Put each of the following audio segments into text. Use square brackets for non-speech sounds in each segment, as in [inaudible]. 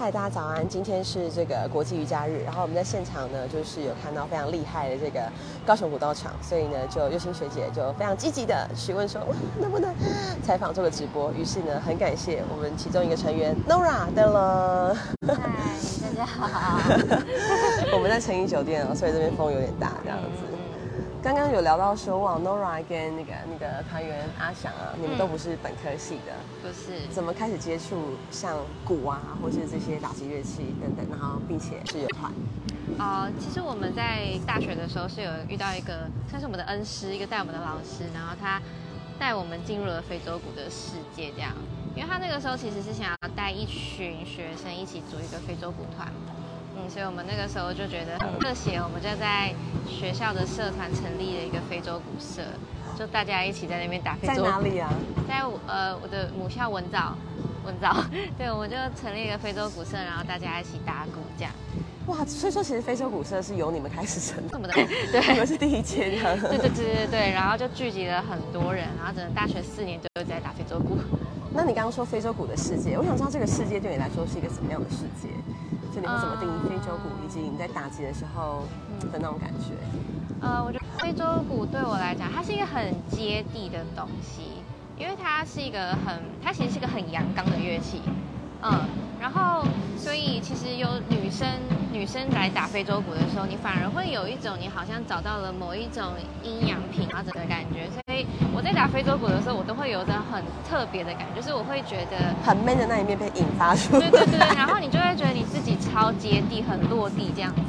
嗨，大家早安！今天是这个国际瑜伽日，然后我们在现场呢，就是有看到非常厉害的这个高雄古道场，所以呢，就佑心学姐就非常积极的询问说，哇，能不能采访做个直播？于是呢，很感谢我们其中一个成员 Nora 的了。嗨，大家好。我们在诚毅酒店哦，所以这边风有点大，这样子。刚刚有聊到说，哇，Nora 跟那个那个团员阿翔啊，你们都不是本科系的，不是？怎么开始接触像鼓啊，或是这些打击乐器等等，然后并且是有团？哦，其实我们在大学的时候是有遇到一个，算是我们的恩师，一个带我们的老师，然后他带我们进入了非洲鼓的世界，这样。因为他那个时候其实是想要带一群学生一起组一个非洲鼓团。所以我们那个时候就觉得很热血，我们就在学校的社团成立了一个非洲鼓社，就大家一起在那边打非洲。在哪里啊？在呃我的母校文藻，文藻。[laughs] 对，我们就成立一个非洲鼓社，然后大家一起打鼓这样。哇，所以说其实非洲鼓社是由你们开始成立的，对，你们是第一届的。对对对对对，然后就聚集了很多人，然后整个大学四年都在打非洲鼓。那你刚刚说非洲鼓的世界，我想知道这个世界对你来说是一个怎么样的世界？就你会怎么定义非洲鼓，以及你在打击的时候的那种感觉？呃，我觉得非洲鼓对我来讲，它是一个很接地的东西，因为它是一个很，它其实是一个很阳刚的乐器。嗯，然后所以其实有女生女生来打非洲鼓的时候，你反而会有一种你好像找到了某一种阴阳平衡的感觉。我在打非洲鼓的时候，我都会有着很特别的感觉，就是我会觉得很 man 的那一面被引发出来。对对对，然后你就会觉得你自己超接地、很落地这样子。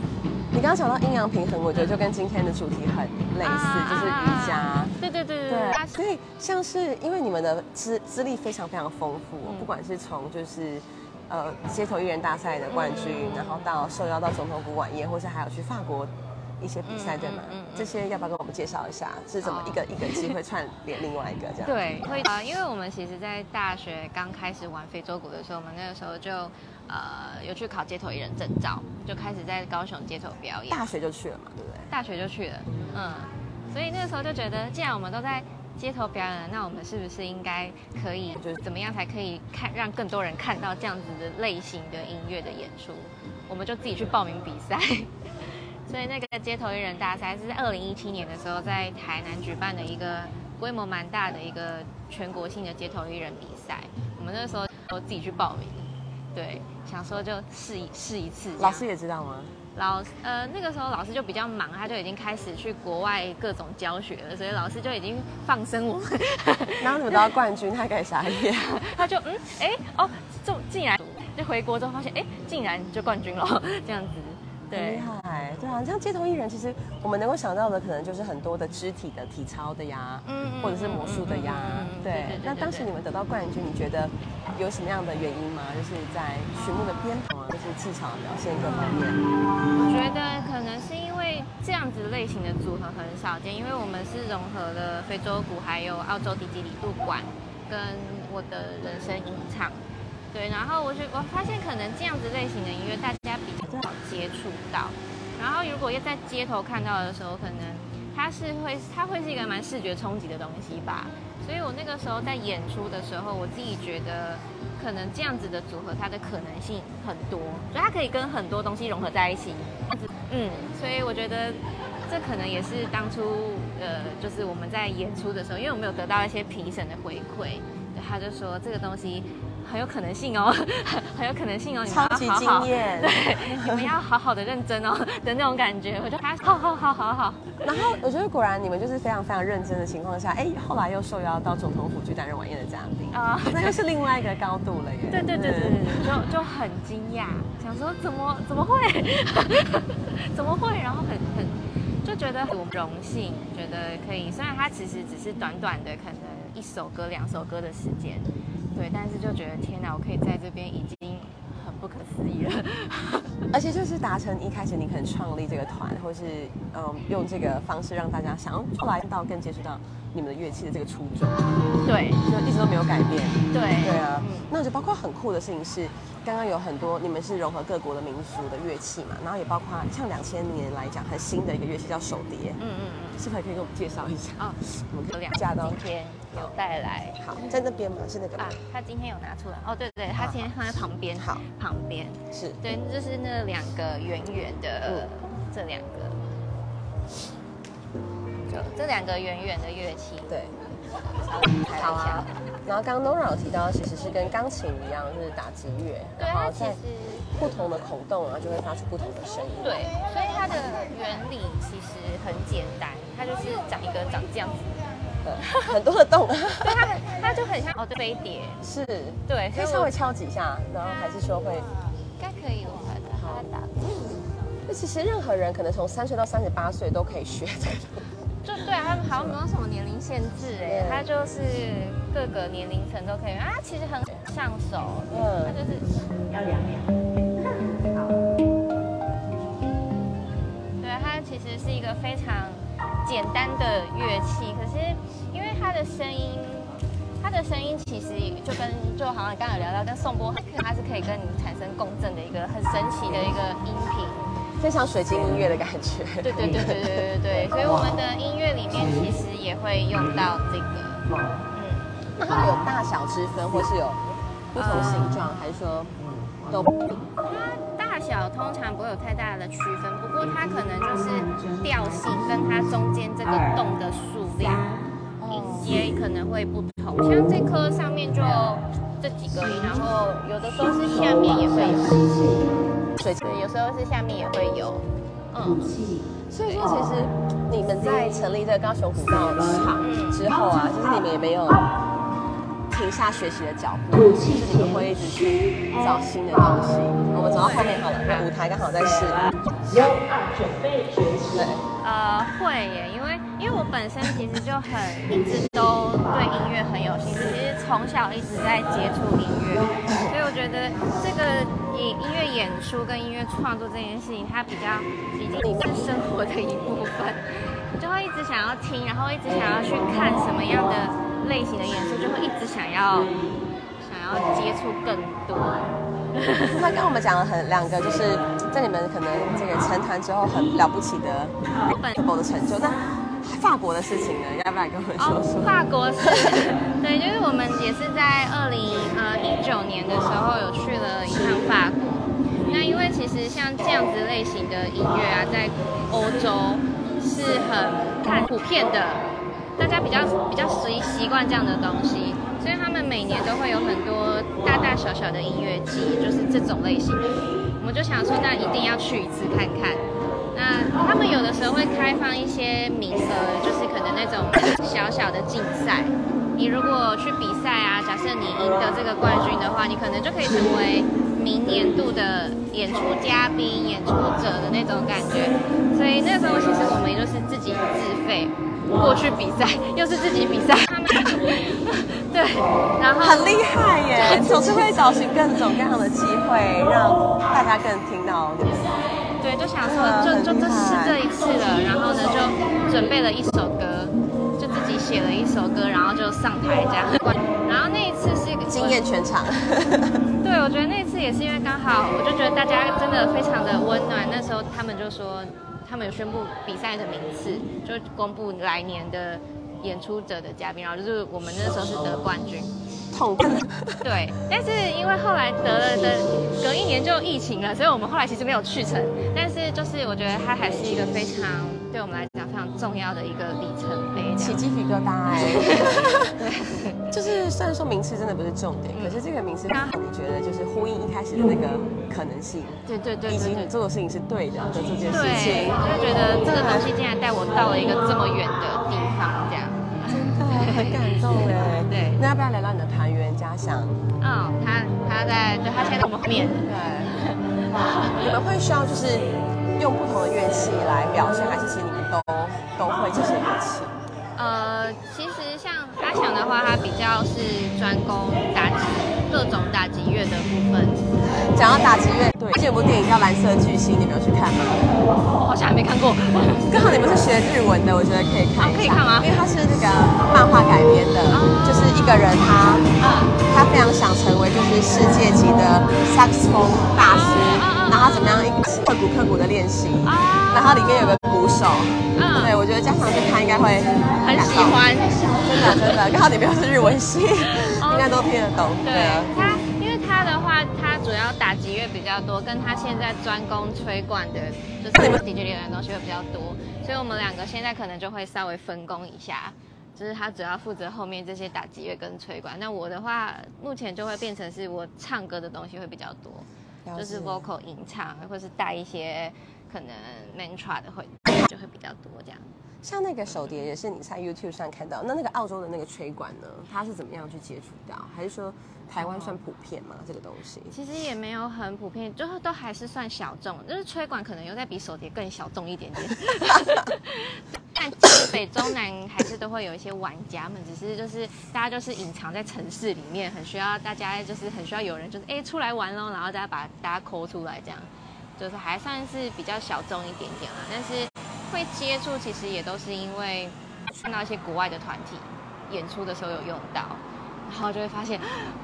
你刚刚讲到阴阳平衡，我觉得就跟今天的主题很类似，就是瑜伽。对对对对对。所以像是因为你们的资资历非常非常丰富，不管是从就是呃街头艺人大赛的冠军，然后到受邀到总统府晚宴，或是还有去法国一些比赛，对吗？这些要不要跟我们介绍一下？是怎么一个一个机会串联另外一个这样？[laughs] 对，会啊，因为我们其实，在大学刚开始玩非洲鼓的时候，我们那个时候就。呃，有去考街头艺人证照，就开始在高雄街头表演。大学就去了嘛，对不对？大学就去了，嗯。所以那个时候就觉得，既然我们都在街头表演，那我们是不是应该可以，就是怎么样才可以看让更多人看到这样子的类型的音乐的演出？我们就自己去报名比赛。所以那个街头艺人大赛是在二零一七年的时候在台南举办的一个规模蛮大的一个全国性的街头艺人比赛。我们那时候都自己去报名。对，想说就试一试一次。老师也知道吗？老呃那个时候老师就比较忙，他就已经开始去国外各种教学了，所以老师就已经放生我们。[laughs] 然后怎么得到冠军？他给啥意？他就嗯哎哦，就竟然就回国之后发现哎，竟然就冠军了这样子。很厉害，对啊，像街头艺人，其实我们能够想到的，可能就是很多的肢体的体操的呀，嗯，或者是魔术的呀，对。那当时你们得到冠军，你觉得有什么样的原因吗？就是在曲目的编排啊，就是技巧表现各方面。我觉得可能是因为这样子类型的组合很少见，因为我们是融合了非洲鼓，还有澳洲迪吉里度管，跟我的人声吟唱。对，然后我觉我发现可能这样子类型的音乐大家接触到，然后如果要在街头看到的时候，可能它是会它会是一个蛮视觉冲击的东西吧。所以我那个时候在演出的时候，我自己觉得可能这样子的组合它的可能性很多，所以它可以跟很多东西融合在一起。嗯，所以我觉得这可能也是当初呃，就是我们在演出的时候，因为我们有得到一些评审的回馈，他就说这个东西。很有可能性哦，[laughs] 很有可能性哦，超级惊艳，[laughs] 对，你们要好好的认真哦的那种感觉，我就他好好好好好。然后我觉得果然你们就是非常非常认真的情况下，哎，后来又受邀到总统府去担任晚宴的嘉宾啊，那又是另外一个高度了耶。对对对对对，就就很惊讶，想说怎么怎么会，[laughs] 怎么会，然后很很就觉得很荣幸，觉得可以，虽然它其实只是短短的可能一首歌两首歌的时间。对，但是就觉得天哪，我可以在这边已经很不可思议了，而且就是达成一开始你可能创立这个团，或是嗯用这个方式让大家想后来到更接触到你们的乐器的这个初衷，对，就一直都没有改变，对，对啊，那就包括很酷的事情是，刚刚有很多你们是融合各国的民族的乐器嘛，然后也包括像两千年来讲很新的一个乐器叫手碟，嗯嗯嗯，是不是可以给我们介绍一下？哦，我们有两架今天。有带来。好，在那边吗？是那个吗啊？，他今天有拿出来。哦，对对，他今天放在旁边。好，旁边。是对，就是那两个圆圆的嗯，这两个，就这两个圆圆的乐器。对。[laughs] 好啊。然后刚刚 Nora 有提到，其实是跟钢琴一样，就是打击乐，对，然后在不同的孔洞啊，就会发出不同的声音。对，所以它的原理其实很简单，它就是长一个长这样子，对，很多的洞，对，它就很像哦，对，飞碟，是，对，可以稍微敲几下，然后还是说会。应该可以，我把它打那其实任何人可能从三岁到三十八岁都可以学这个。[laughs] 就对啊，他们好像没有什么年龄限制哎对，它就是各个年龄层都可以啊，其实很上手，它嗯，就是要两秒。[laughs] 对，它其实是一个非常简单的乐器，可是因为它的声音，它的声音其实就跟就好像刚刚有聊到，跟宋波，它是可以跟你产生共振的一个很神奇的一个音频。非常水晶音乐的感觉。对对对对对对对，[laughs] 所以我们的音乐里面其实也会用到这个，嗯。那它有大小之分，或是有不同形状，还是说都？小通常不会有太大的区分，不过它可能就是调性跟它中间这个洞的数量也可能会不同。像这颗上面就这几个音，然后有的时候是下面也会有。对，有时候是下面也会有，嗯，所以说，其实你们在成立这个高雄古道场之后啊，其实你们也没有停下学习的脚步，就是你们会一直去找新的东西。我们走到后面好了，舞台刚好在试。有二准备学习对。呃，会耶，因为因为我本身其实就很一直都对音乐很有兴趣，其实从小一直在接触音乐，所以我觉得这个音音乐演出跟音乐创作这件事情，它比较已经是生活的一部分，就会一直想要听，然后一直想要去看什么样的类型的演出，就会一直想要想要接触更多。那刚刚我们讲了很两个，就是在你们可能这个成团之后很了不起的本我的成就。那法国的事情呢，要不要跟我们说哦，说？法国是，[laughs] 对，就是我们也是在二零呃一九年的时候有去了一趟法国。那因为其实像这样子类型的音乐啊，在欧洲是很看普遍的，大家比较比较习习惯这样的东西，所以他们每年都会有很多大大小小的音乐季，就是这种类型。我们就想说，那一定要去一次看看。那他们有的时候会开放一些名额，就是可能那种小小的竞赛。你如果去比赛啊，假设你赢得这个冠军的话，你可能就可以成为明年度的演出嘉宾、演出者的那种感觉。所以那时候其实我们就是自己自费过去比赛，[laughs] 又是自己比赛。[laughs] 对，然后很厉害耶，[laughs] 总是会找寻各种各样的机会，让大家更听到你。对，就想说，就就这是这一次了，然后呢，就准备了一首歌，就自己写了一首歌，然后就上台这样。然后那一次是惊艳全场。对，我觉得那次也是因为刚好，我就觉得大家真的非常的温暖。那时候他们就说，他们有宣布比赛的名次，就公布来年的演出者的嘉宾，然后就是我们那时候是得冠军。痛恨。[laughs] 对，但是因为后来得了的，隔一年就疫情了，所以我们后来其实没有去成。但是就是我觉得它还是一个非常对我们来常重要的一个里程碑。起鸡皮疙瘩哎！就是虽然说名次真的不是重点，可是这个名次让你觉得就是呼应一开始的那个可能性，对对对以及对对。你做的事情是对的的这件事对，情。就觉得这个东西竟然带我到了一个这么远的地方，这样。很感动哎。对那要不要聊聊你的团员家乡？嗯，他他在，对他现在在我们后面。对，你们会需要就是用不同的乐器来表现，还是其实你们都都会这些乐器？呃，其实像阿翔的话，他比较是专攻打击各种打击乐的部分。讲到打击乐队，这有部电影叫《蓝色巨星》，你们有去看？吗？我好像还没看过。刚好你们是学日文的，我觉得可以看可以看吗？因为它是那个漫画改编的，就是一个人他他非常想成为就是世界级的萨克斯风大师，然后他怎么样一个刻苦刻苦的练习，啊。然后里面有个鼓手，嗯。对我觉得家长去看应该会很喜欢。真的真的，刚好你们又是日文系，应该都听得懂。对主要打击乐比较多，跟他现在专攻吹管的，就是 DJ 的东西会比较多，所以我们两个现在可能就会稍微分工一下。就是他主要负责后面这些打击乐跟吹管，那我的话目前就会变成是我唱歌的东西会比较多，就是 vocal 吟唱，或是带一些可能 mantra 的会就会比较多这样。像那个手碟也是你在 YouTube 上看到，那那个澳洲的那个吹管呢，它是怎么样去接触到？还是说台湾算普遍吗？这个东西？其实也没有很普遍，就是都还是算小众，就是吹管可能又再比手碟更小众一点点。[laughs] 但北中南还是都会有一些玩家们，只是就是大家就是隐藏在城市里面，很需要大家就是很需要有人就是哎、出来玩喽，然后大家把大家抠出来这样，就是还算是比较小众一点点啦。但是会接触其实也都是因为看到一些国外的团体演出的时候有用到。然后就会发现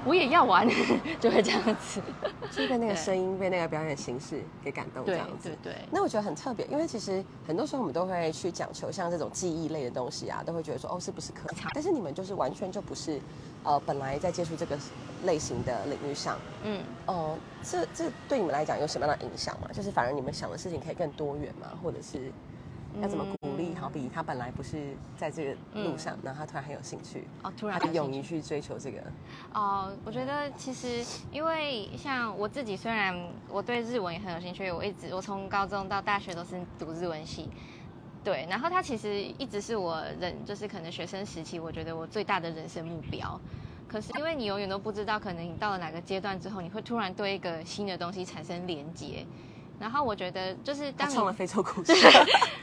我也要玩，[laughs] 就会这样子。就被那个声音、被那个表演形式给感动，这样子对。对，那我觉得很特别，因为其实很多时候我们都会去讲求像这种记忆类的东西啊，都会觉得说哦是不是可以？但是你们就是完全就不是，呃，本来在接触这个类型的领域上，嗯，哦、这这对你们来讲有什么样的影响吗？就是反而你们想的事情可以更多元吗？或者是要怎么鼓励？嗯好比他本来不是在这个路上，然后他突然很有兴趣，哦，突他然就勇于去追求这个。哦，我觉得其实因为像我自己，虽然我对日文也很有兴趣，我一直我从高中到大学都是读日文系，对，然后他其实一直是我人就是可能学生时期，我觉得我最大的人生目标。可是因为你永远都不知道，可能你到了哪个阶段之后，你会突然对一个新的东西产生连接。然后我觉得就是当你他创了非洲故事，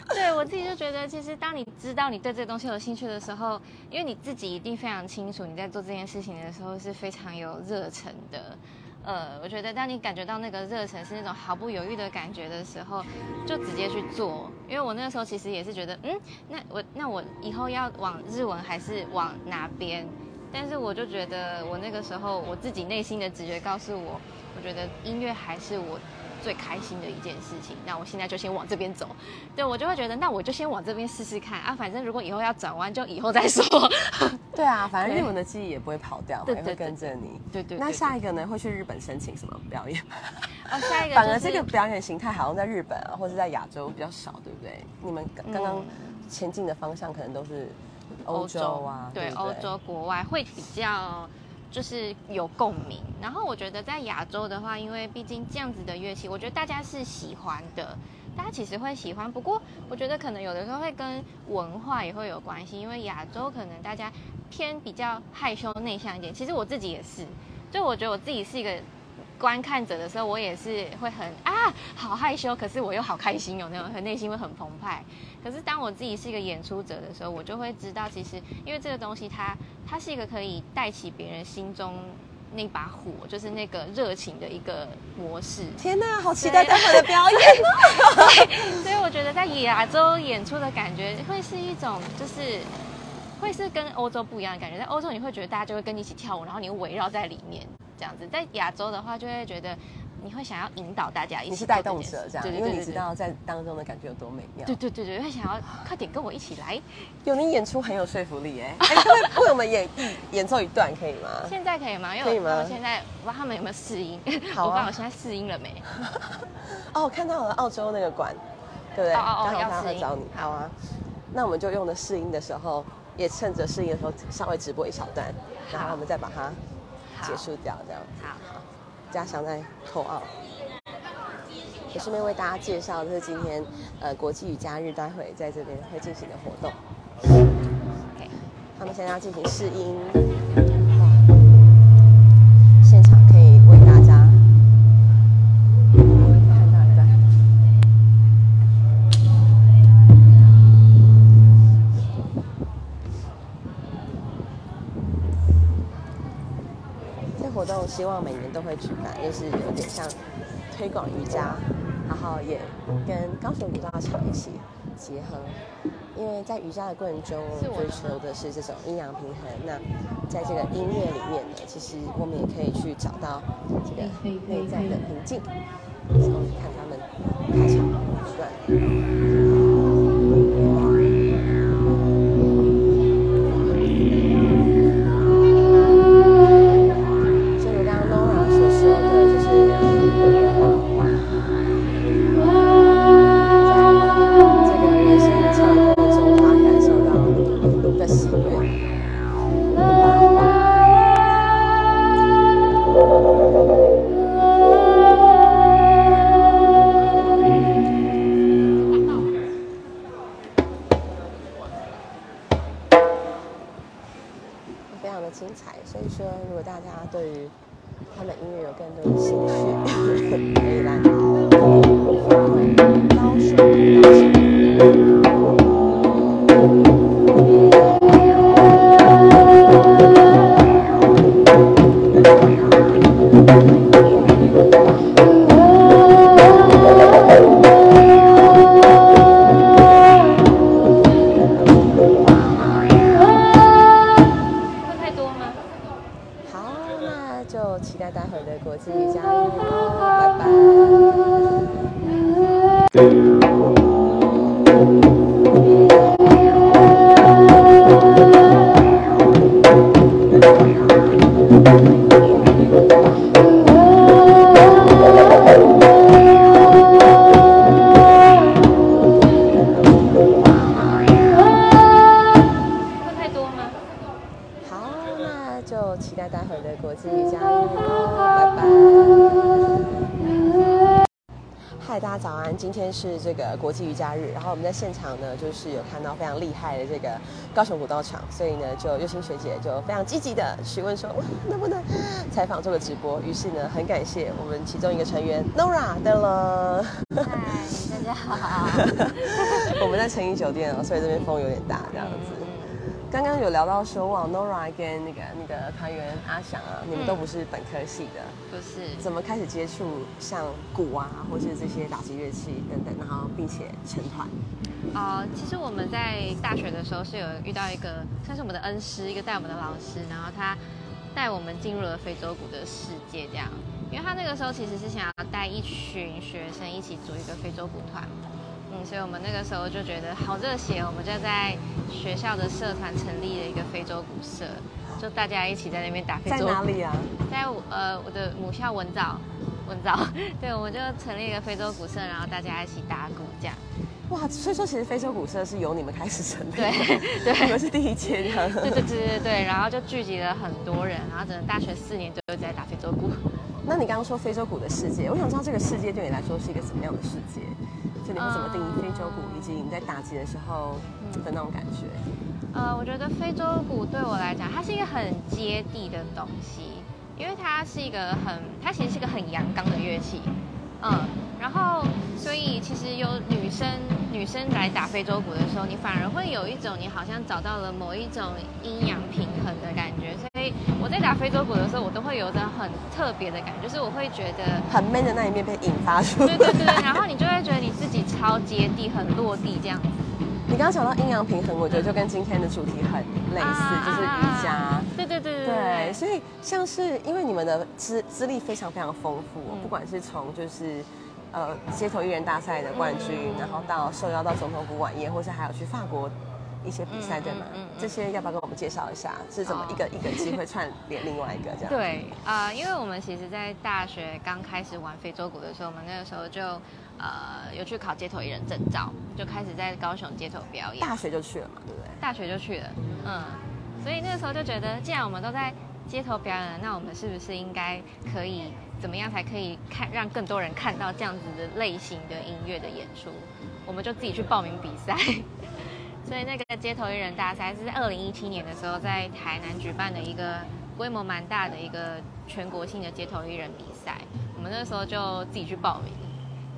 对我自己就觉得，其实当你知道你对这个东西有兴趣的时候，因为你自己一定非常清楚你在做这件事情的时候是非常有热忱的。呃，我觉得当你感觉到那个热忱是那种毫不犹豫的感觉的时候，就直接去做。因为我那个时候其实也是觉得，嗯，那我那我以后要往日文还是往哪边？但是我就觉得我那个时候我自己内心的直觉告诉我，我觉得音乐还是我最开心的一件事情。那我现在就先往这边走，对我就会觉得，那我就先往这边试试看啊。反正如果以后要转弯，就以后再说。[laughs] 对啊，反正日文的记忆也不会跑掉嘛，也会跟着你。对对对那下一个呢？会去日本申请什么表演？哦，下一个、就是、反而这个表演形态好像在日本啊，或者在亚洲比较少，对不对？你们刚刚前进的方向可能都是欧洲啊，对不欧洲、国外会比较就是有共鸣。然后我觉得在亚洲的话，因为毕竟这样子的乐器，我觉得大家是喜欢的，大家其实会喜欢。不过我觉得可能有的时候会跟文化也会有关系，因为亚洲可能大家偏比较害羞内向一点。其实我自己也是，就我觉得我自己是一个。观看者的时候，我也是会很啊，好害羞，可是我又好开心，有那种很内心会很澎湃。可是当我自己是一个演出者的时候，我就会知道，其实因为这个东西它，它是一个可以带起别人心中那把火，就是那个热情的一个模式。[laughs] 天哪，好期待待会的表演！所以我觉得在亚洲演出的感觉会是一种，就是会是跟欧洲不一样的感觉。在欧洲你会觉得大家就会跟你一起跳舞，然后你会围绕在里面这样子。在亚洲的话，就会觉得你会想要引导大家一起。你是带动者这样，对对对对因为你知道在当中的感觉有多美妙。对对对对，会想要快点跟我一起来。有你演出很有说服力哎，[laughs] 为我们演一演奏一段可以吗？现在可以吗？因为我我现在我不知道他们有没有试音，好啊我不知道我现在试音了没。[laughs] 哦，看到了澳洲那个馆，对不对？哦哦哦刚好他会找你，好啊。那我们就用的试音的时候，也趁着试音的时候稍微直播一小段，然后我们再把它好结束掉，这样。好，嘉祥在扣奥。也顺便为大家介绍，就是今天呃国际瑜伽日，待会在这边会进行的活动。他们现在要进行试音，希望每年都会举办，就是有点像推广瑜伽，然后也跟高雄舞蹈场一起结合。因为在瑜伽的过程中，追求的是这种阴阳平衡。那在这个音乐里面呢，其实我们也可以去找到这个内在的平静。看他们开场出来。说，如果大家对于他们音乐有更多的兴趣，[laughs] 可以来。今天是这个国际瑜伽日，然后我们在现场呢，就是有看到非常厉害的这个高雄古道场，所以呢，就幼欣学姐就非常积极的询问说，哇能不能采访做个直播？于是呢，很感谢我们其中一个成员 Nora 的了。嗨，大家好。[laughs] 我们在诚怡酒店哦，所以这边风有点大，这样子。刚刚有聊到说，哇，Nora 跟那个那个团员阿翔啊，你们都不是本科系的，不是，怎么开始接触像鼓啊，或是这些打击乐器等等，然后并且成团？呃，其实我们在大学的时候是有遇到一个算是我们的恩师，一个带我们的老师，然后他带我们进入了非洲鼓的世界，这样。因为他那个时候其实是想要带一群学生一起组一个非洲鼓团，嗯，所以我们那个时候就觉得好热血哦，我们就在学校的社团成立了一个非洲鼓社，就大家一起在那边打非洲在。哪里啊？在呃我的母校文藻，文藻，[laughs] 对，我们就成立一个非洲鼓社，然后大家一起打鼓这样。哇，所以说其实非洲鼓社是由你们开始成立的，[laughs] 对对你们是第一届这样。对对对对对，然后就聚集了很多人，然后整个大学四年都在打非洲鼓。那你刚刚说非洲鼓的世界，我想知道这个世界对你来说是一个怎么样的世界？就你会怎么定义非洲鼓，以及你在打击的时候的那种感觉？呃，我觉得非洲鼓对我来讲，它是一个很接地的东西，因为它是一个很，它其实是一个很阳刚的乐器，嗯，然后所以其实有女生女生来打非洲鼓的时候，你反而会有一种你好像找到了某一种阴阳平衡的感觉，所以我在打非洲鼓的时候，我都会有一种很特别的感觉，就是我会觉得。很 man 的那一面被引发出来。对对对，然后你就会觉得你自己超接地，很落地这样子。你刚刚讲到阴阳平衡，我觉得就跟今天的主题很类似，啊就是瑜伽。对对对对对，所以像是因为你们的资资历非常非常丰富，嗯不管是从就是呃街头艺人大赛的冠军，嗯然后到受邀到总统府晚宴，或是还有去法国一些比赛，嗯对吗嗯嗯嗯？这些要不要跟我们介绍一下？是怎么哦一个一个机会串联另外一个这样？[laughs] 对啊、呃因为我们其实，在大学刚开始玩非洲鼓的时候，我们那个时候就呃有去考街头艺人证照，就开始在高雄街头表演。大学就去了嘛，对不对？大学就去了，嗯，所以那个时候就觉得，既然我们都在街头表演了，那我们是不是应该可以怎么样才可以看让更多人看到这样子的类型的音乐的演出？我们就自己去报名比赛。所以那个街头艺人大赛是在二零一七年的时候在台南举办的一个规模蛮大的一个全国性的街头艺人比赛，我们那时候就自己去报名，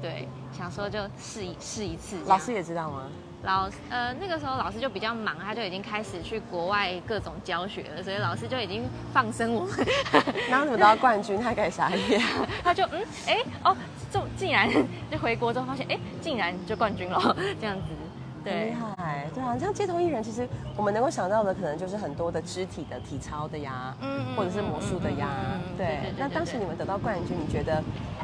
对，想说就试一试一次。老师也知道吗？老呃那个时候老师就比较忙，他就已经开始去国外各种教学了，所以老师就已经放生我们，然后你们得到冠军，他给傻眼。[laughs] 他就嗯哎哦，就竟然就回国之后发现哎竟然就冠军了这样子，很厉对害，对啊，像街头艺人，其实我们能够想到的，可能就是很多的肢体的体操的呀，嗯嗯或者是魔术的呀对。那当时你们得到冠军，你觉得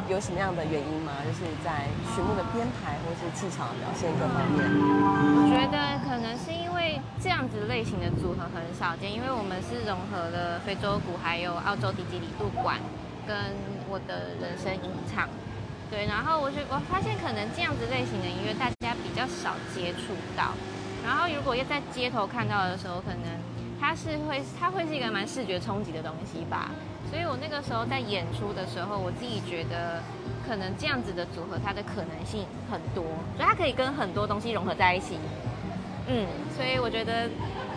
有什么样的原因吗？就是在曲目的编排或是技巧表现各方面。我觉得可能是因为这样子类型的组合很少见，因为我们是融合了非洲鼓还有澳洲迪吉里杜管跟我的人声吟唱。对，然后我觉我发现可能这样子类型的音乐大家比较少接触到，然后如果要在街头看到的时候，可能它是会它会是一个蛮视觉冲击的东西吧。所以我那个时候在演出的时候，我自己觉得可能这样子的组合它的可能性很多，所以它可以跟很多东西融合在一起。嗯，所以我觉得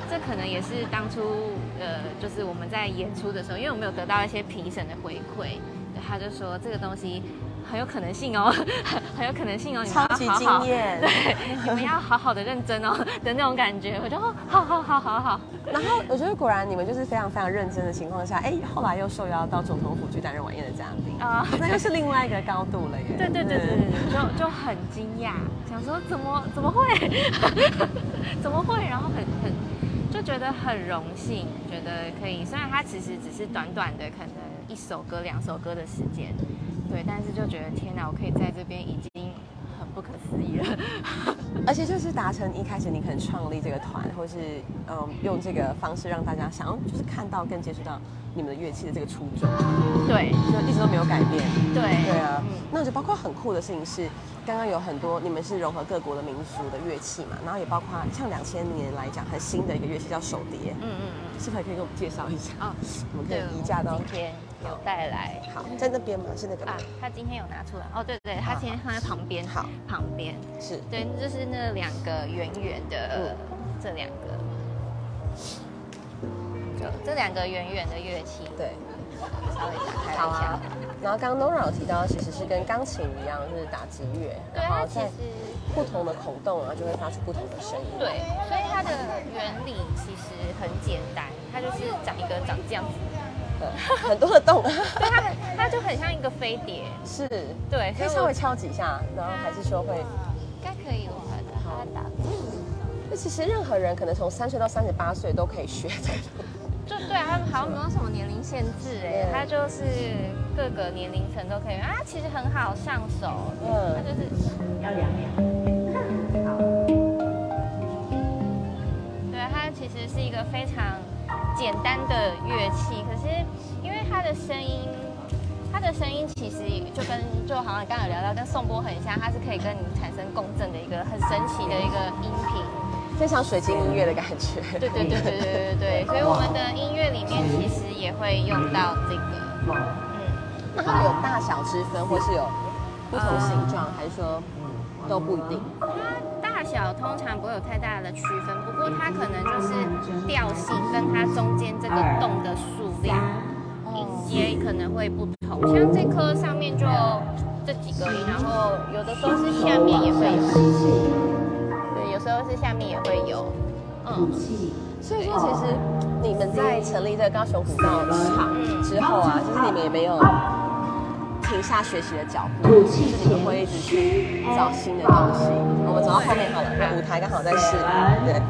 这可能也是当初呃，就是我们在演出的时候，因为我们有得到一些评审的回馈，他就说这个东西。很有可能性哦，[laughs] 很有可能性哦，你超级惊艳，[laughs] 对，你们要好好的认真哦 [laughs] 的那种感觉，我就好好好好好。然后我觉得果然你们就是非常非常认真的情况下，哎，后来又受邀到总统府去担任晚宴的嘉宾啊，那又是另外一个高度了耶。对对对对对，就就很惊讶，想说怎么怎么会，怎么会，然后很很就觉得很荣幸，觉得可以，虽然它其实只是短短的可能一首歌两首歌的时间。对，但是就觉得天哪，我可以在这边已经很不可思议了，[laughs] 而且就是达成一开始你可能创立这个团，或是嗯用这个方式让大家想要就是看到跟接触到你们的乐器的这个初衷，对，就一直都没有改变，对，对啊，那就包括很酷的事情是，刚刚有很多你们是融合各国的民俗的乐器嘛，然后也包括像两千年来讲很新的一个乐器叫手碟，嗯嗯嗯，是不是可以给我们介绍一下？哦，我们可以移驾到今天。有带来，好，在那边吗？是那个啊，他今天有拿出来。哦，对对，他今天放在旁边，好，旁边是。对，就是那两个圆圆的，这两个，就这两个圆圆的乐器，对，稍微打开一下。然后刚刚 Nora 有提到，其实是跟钢琴一样，是打击乐，然后在不同的孔洞啊，就会发出不同的声音。对，所以它的原理其实很简单，它就是长一个长这样子。很多的洞，[laughs] 对它，它就很像一个飞碟，是，对，可以稍微敲几下，然后还是说会，应该可以，我看它打。那其实任何人可能从三岁到三十八岁都可以学这个，就对，他们好像没有什么年龄限制，哎，它就是各个年龄层都可以，啊，其实很好上手，嗯，它就是要两秒，好，对，它其实是一个非常。简单的乐器，可是的声音，它的声音其实就跟就好像刚刚有聊到，跟颂钵很像，它是可以跟你产生共振的一个很神奇的一个音频，非常水晶音乐的感觉。对对对对对对对，所以我们的音乐里面其实也会用到这个。嗯，那它有大小之分，或是有不同形状，还是说都不一定？大小通常不会有太大的区分，不过它可能就是调性跟它中间这个洞的数量，可能会不同。像这颗上面就这几个音，然后有的时候是下面也会有，对，有时候是下面也会有，嗯。所以说，其实你们在成立这个高雄古道场之后啊，其实你们也没有。停下学习的脚步，其实你们会一直去找新的东西。我们走到后面好了，舞台刚好在试。对，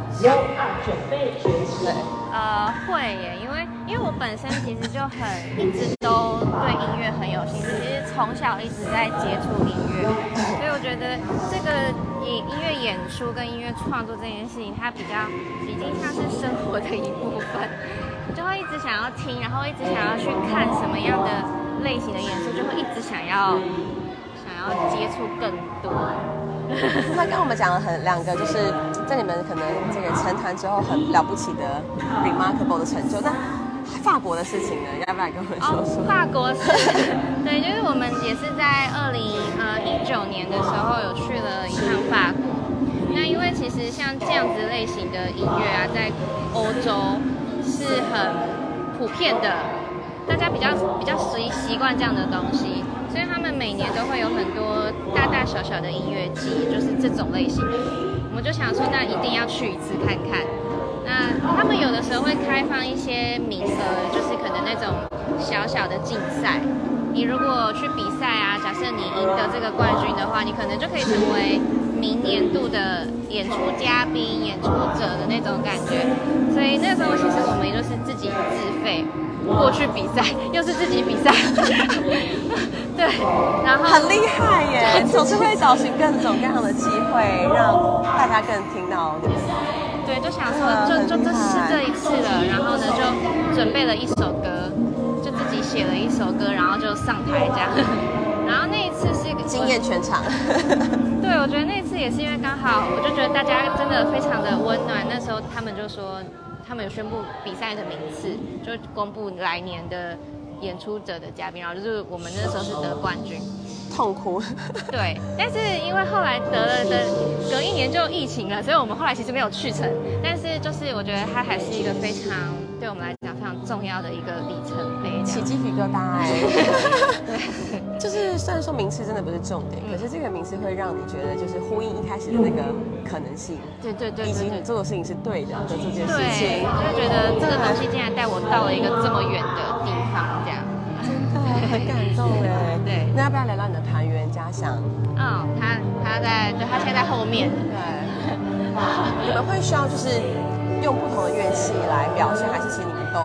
准备学习。对，呃，会耶，因为因为我本身其实就很一直都对音乐很有兴趣，其实从小一直在接触音乐，所以我觉得这个音音乐演出跟音乐创作这件事情，它比较已经像是生活的一部分，就会一直想要听，然后一直想要去看什么样的。类型的演出就会一直想要想要接触更多。[laughs] 他跟我们讲了很两个，就是在你们可能这个成团之后很了不起的 remarkable 的成就。那法国的事情呢？要不要跟我们说说？法国是，[laughs] 对，就是我们也是在二零呃一九年的时候有去了一趟法国。那因为其实像这样子类型的音乐啊，在欧洲是很普遍的。大家比较比较习习惯这样的东西，所以他们每年都会有很多大大小小的音乐季，就是这种类型。我们就想说，那一定要去一次看看。那他们有的时候会开放一些名额，就是可能那种小小的竞赛。你如果去比赛啊，假设你赢得这个冠军的话，你可能就可以成为明年度的演出嘉宾、演出者的那种感觉。所以那时候其实我们就是自己自费。过去比赛，[laughs] 又是自己比赛，对，然后很厉害耶！总是会找寻各种各样的机会，让大家更听到。对，就想说，就就这是这一次了，然后呢，就准备了一首歌，就自己写了一首歌，然后就上台这样。[laughs] 然后那一次是一个惊艳全场。[laughs] 对，我觉得那次也是因为刚好，我就觉得大家真的非常的温暖。那时候他们就说，他们有宣布比赛的名次，就公布来年的演出者的嘉宾，然后就是我们那时候是得冠军。痛哭。[laughs] 对，但是因为后来得了的，隔一年就疫情了，所以我们后来其实没有去成。但是就是我觉得它还是一个非常对我们来讲非常重要的一个里程碑，起鸡皮疙瘩哎。[laughs] 对，就是虽然说名次真的不是重点，可是这个名次会让你觉得就是呼应一开始的那个可能性，对对对，以及你做的事情是对的的这件事对，情。就觉得这个东西竟然带我到了一个这么远的地方，这样。很感动哎。对那要不要聊聊你的团员家乡？嗯，他他在，对他现在在后面。对，[laughs] 你们会需要就是用不同的乐器来表现，还是其实你们都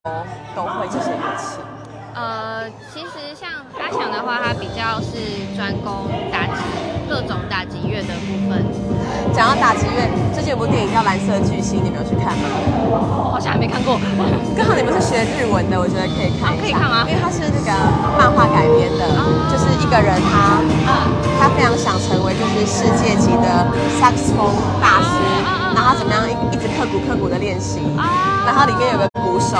都会这些乐器？呃，其实像阿翔的话，他比较是专攻打击各种打击乐的部分。讲到打击乐，最近有部电影叫《蓝色巨星》，你们有去看吗？我好像还没看过。[laughs] [laughs] 刚好你们是学日文的，我觉得可以看一下。可以看吗因为它是那个漫画改编的，就是一个人他，他非常想成为就是世界级的萨克斯风大师，然后他怎么样一一直刻苦刻苦的练习，然后里面有个鼓手，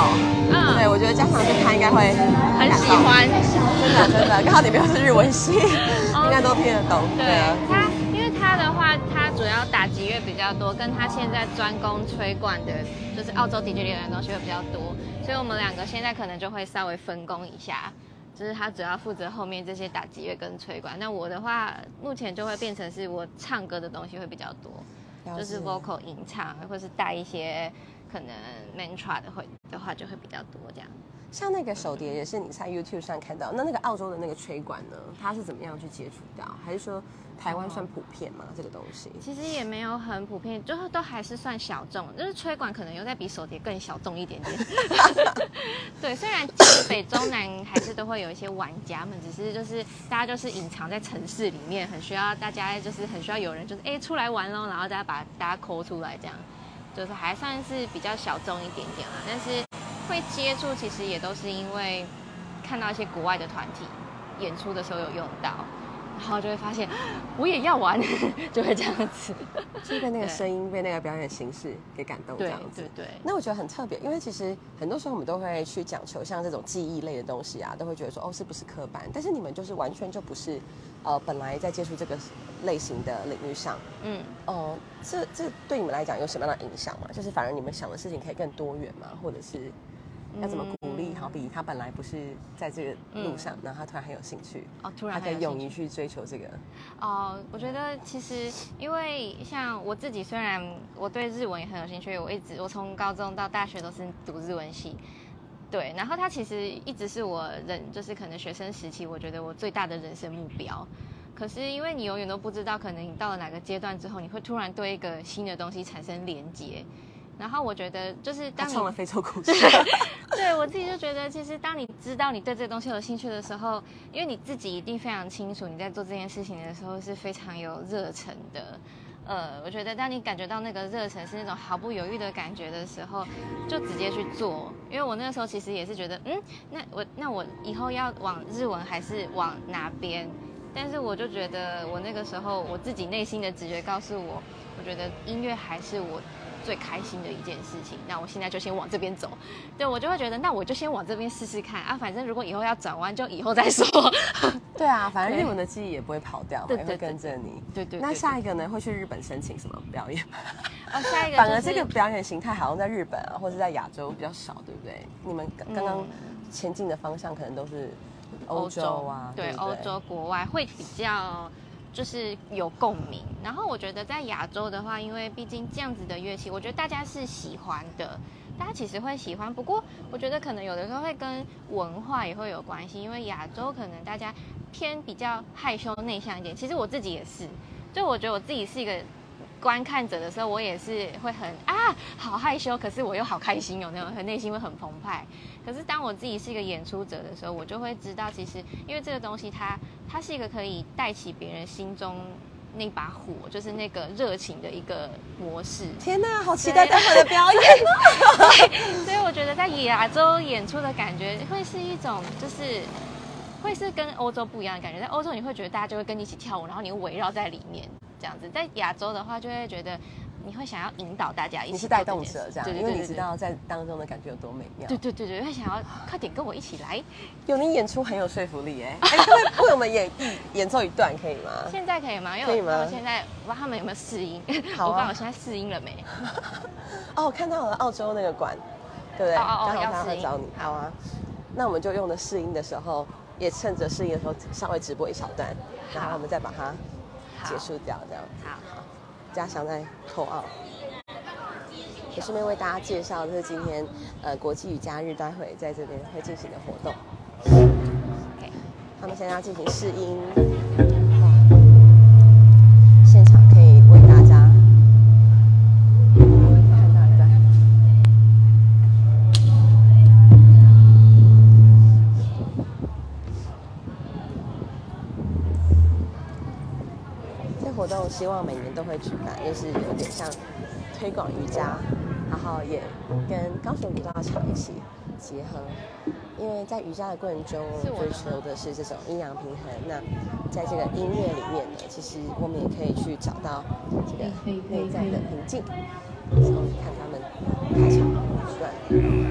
嗯对我觉得家长去看应该会很喜欢。[laughs] 真的真的，刚好你们又是日文系，应该都听得懂。对啊，他，因为他的话，他主要打击乐比较多，跟他现在专攻吹管的，就是澳洲 DJ 联的东西会比较多，所以我们两个现在可能就会稍微分工一下，就是他主要负责后面这些打击乐跟吹管，那我的话，目前就会变成是我唱歌的东西会比较多，就是 vocal 吟唱，或是带一些可能 mantra 的会的话就会比较多这样。像那个手碟也是你在 YouTube 上看到，那那个澳洲的那个吹管呢，它是怎么样去接触到？还是说台湾算普遍吗？这个东西？其实也没有很普遍，就是都还是算小众，就是吹管可能又在比手碟更小众一点点。[laughs] 对，虽然北中南还是都会有一些玩家们，只是就是大家就是隐藏在城市里面，很需要大家就是很需要有人就是哎、出来玩喽，然后大家把大家抠出来这样，就是还算是比较小众一点点啦。但是会接触其实也都是因为看到一些国外的团体演出的时候有用到。然后就会发现，我也要玩，[laughs] 就会这样子。是被那个声音、被那个表演形式给感动这样子对。对，那我觉得很特别，因为其实很多时候我们都会去讲求像这种记忆类的东西啊，都会觉得说哦是不是科班，但是你们就是完全就不是，呃，本来在接触这个类型的领域上，嗯，哦、这这对你们来讲有什么样的影响吗？就是反而你们想的事情可以更多元吗？或者是要怎么鼓励？嗯好比他本来不是在这个路上，然后他突然很有兴趣，哦，突然他可以勇于去追求这个。哦，我觉得其实因为像我自己，虽然我对日文也很有兴趣，我一直我从高中到大学都是读日文系，对，然后它其实一直是我人就是可能学生时期，我觉得我最大的人生目标。可是因为你永远都不知道，可能你到了哪个阶段之后，你会突然对一个新的东西产生连结。然后我觉得就是当你他创了非洲故事，对 [laughs] 我自己就觉得，其实当你知道你对这个东西有兴趣的时候，因为你自己一定非常清楚你在做这件事情的时候是非常有热忱的。呃，我觉得当你感觉到那个热忱是那种毫不犹豫的感觉的时候，就直接去做。因为我那个时候其实也是觉得，嗯，那我那我以后要往日文还是往哪边？但是我就觉得我那个时候我自己内心的直觉告诉我，我觉得音乐还是我最开心的一件事情。那我现在就先往这边走，对我就会觉得，那我就先往这边试试看啊。反正如果以后要转弯，就以后再说。[laughs] 对啊，反正日文的记忆也不会跑掉会对对对跟着你。对对对那下一个呢？会去日本申请什么表演吗？哦，下一个、[laughs] 就是、反而这个表演形态好像在日本啊，或者在亚洲比较少，对不对？你们刚刚前进的方向可能都是欧洲啊，对欧洲国外会比较就是有共鸣。然后我觉得在亚洲的话，因为毕竟这样子的乐器，我觉得大家是喜欢的，大家其实会喜欢。不过我觉得可能有的时候会跟文化也会有关系，因为亚洲可能大家偏比较害羞内向一点。其实我自己也是，就我觉得我自己是一个观看者的时候，我也是会很啊，好害羞，可是我又好开心有，那种很内心会很澎湃。可是当我自己是一个演出者的时候，我就会知道，其实因为这个东西它它是一个可以带起别人心中那把火，就是那个热情的一个模式。天哪，好期待待会的表演！所以 [laughs] 我觉得在亚洲演出的感觉会是一种，就是会是跟欧洲不一样的感觉。在欧洲你会觉得大家就会跟你一起跳舞，然后你又围绕在里面这样子。在亚洲的话，就会觉得你会想要引导大家一起。你是带动者这样，因为你知道在当中的感觉有多美妙。对对对对，会想要快点跟我一起来。有你演出很有说服力哎，哎，可以为我们演一演奏一段可以吗？现在可以吗？因可以吗为我现在我不知道他们有没有试音，好啊我不知道我现在试音了没。[laughs] 哦，我看到了澳洲那个馆，对不对？哦哦哦刚好要试音他会找你，好啊。那我们就用的试音的时候，也趁着试音的时候稍微直播一小段，然后我们再把它结束掉，这样。好，家乡在扣奥。也顺便为大家介绍，就是今天呃国际瑜伽日，待会在这边会进行的活动。OK，他们现在要进行试音，希望每年都会举办，就是有点像推广瑜伽，然后也跟高雄古道场一起结合。因为在瑜伽的过程中是我追求的是这种阴阳平衡，那在这个音乐里面呢，其实我们也可以去找到这个内在的平静。然后看他们开场一段。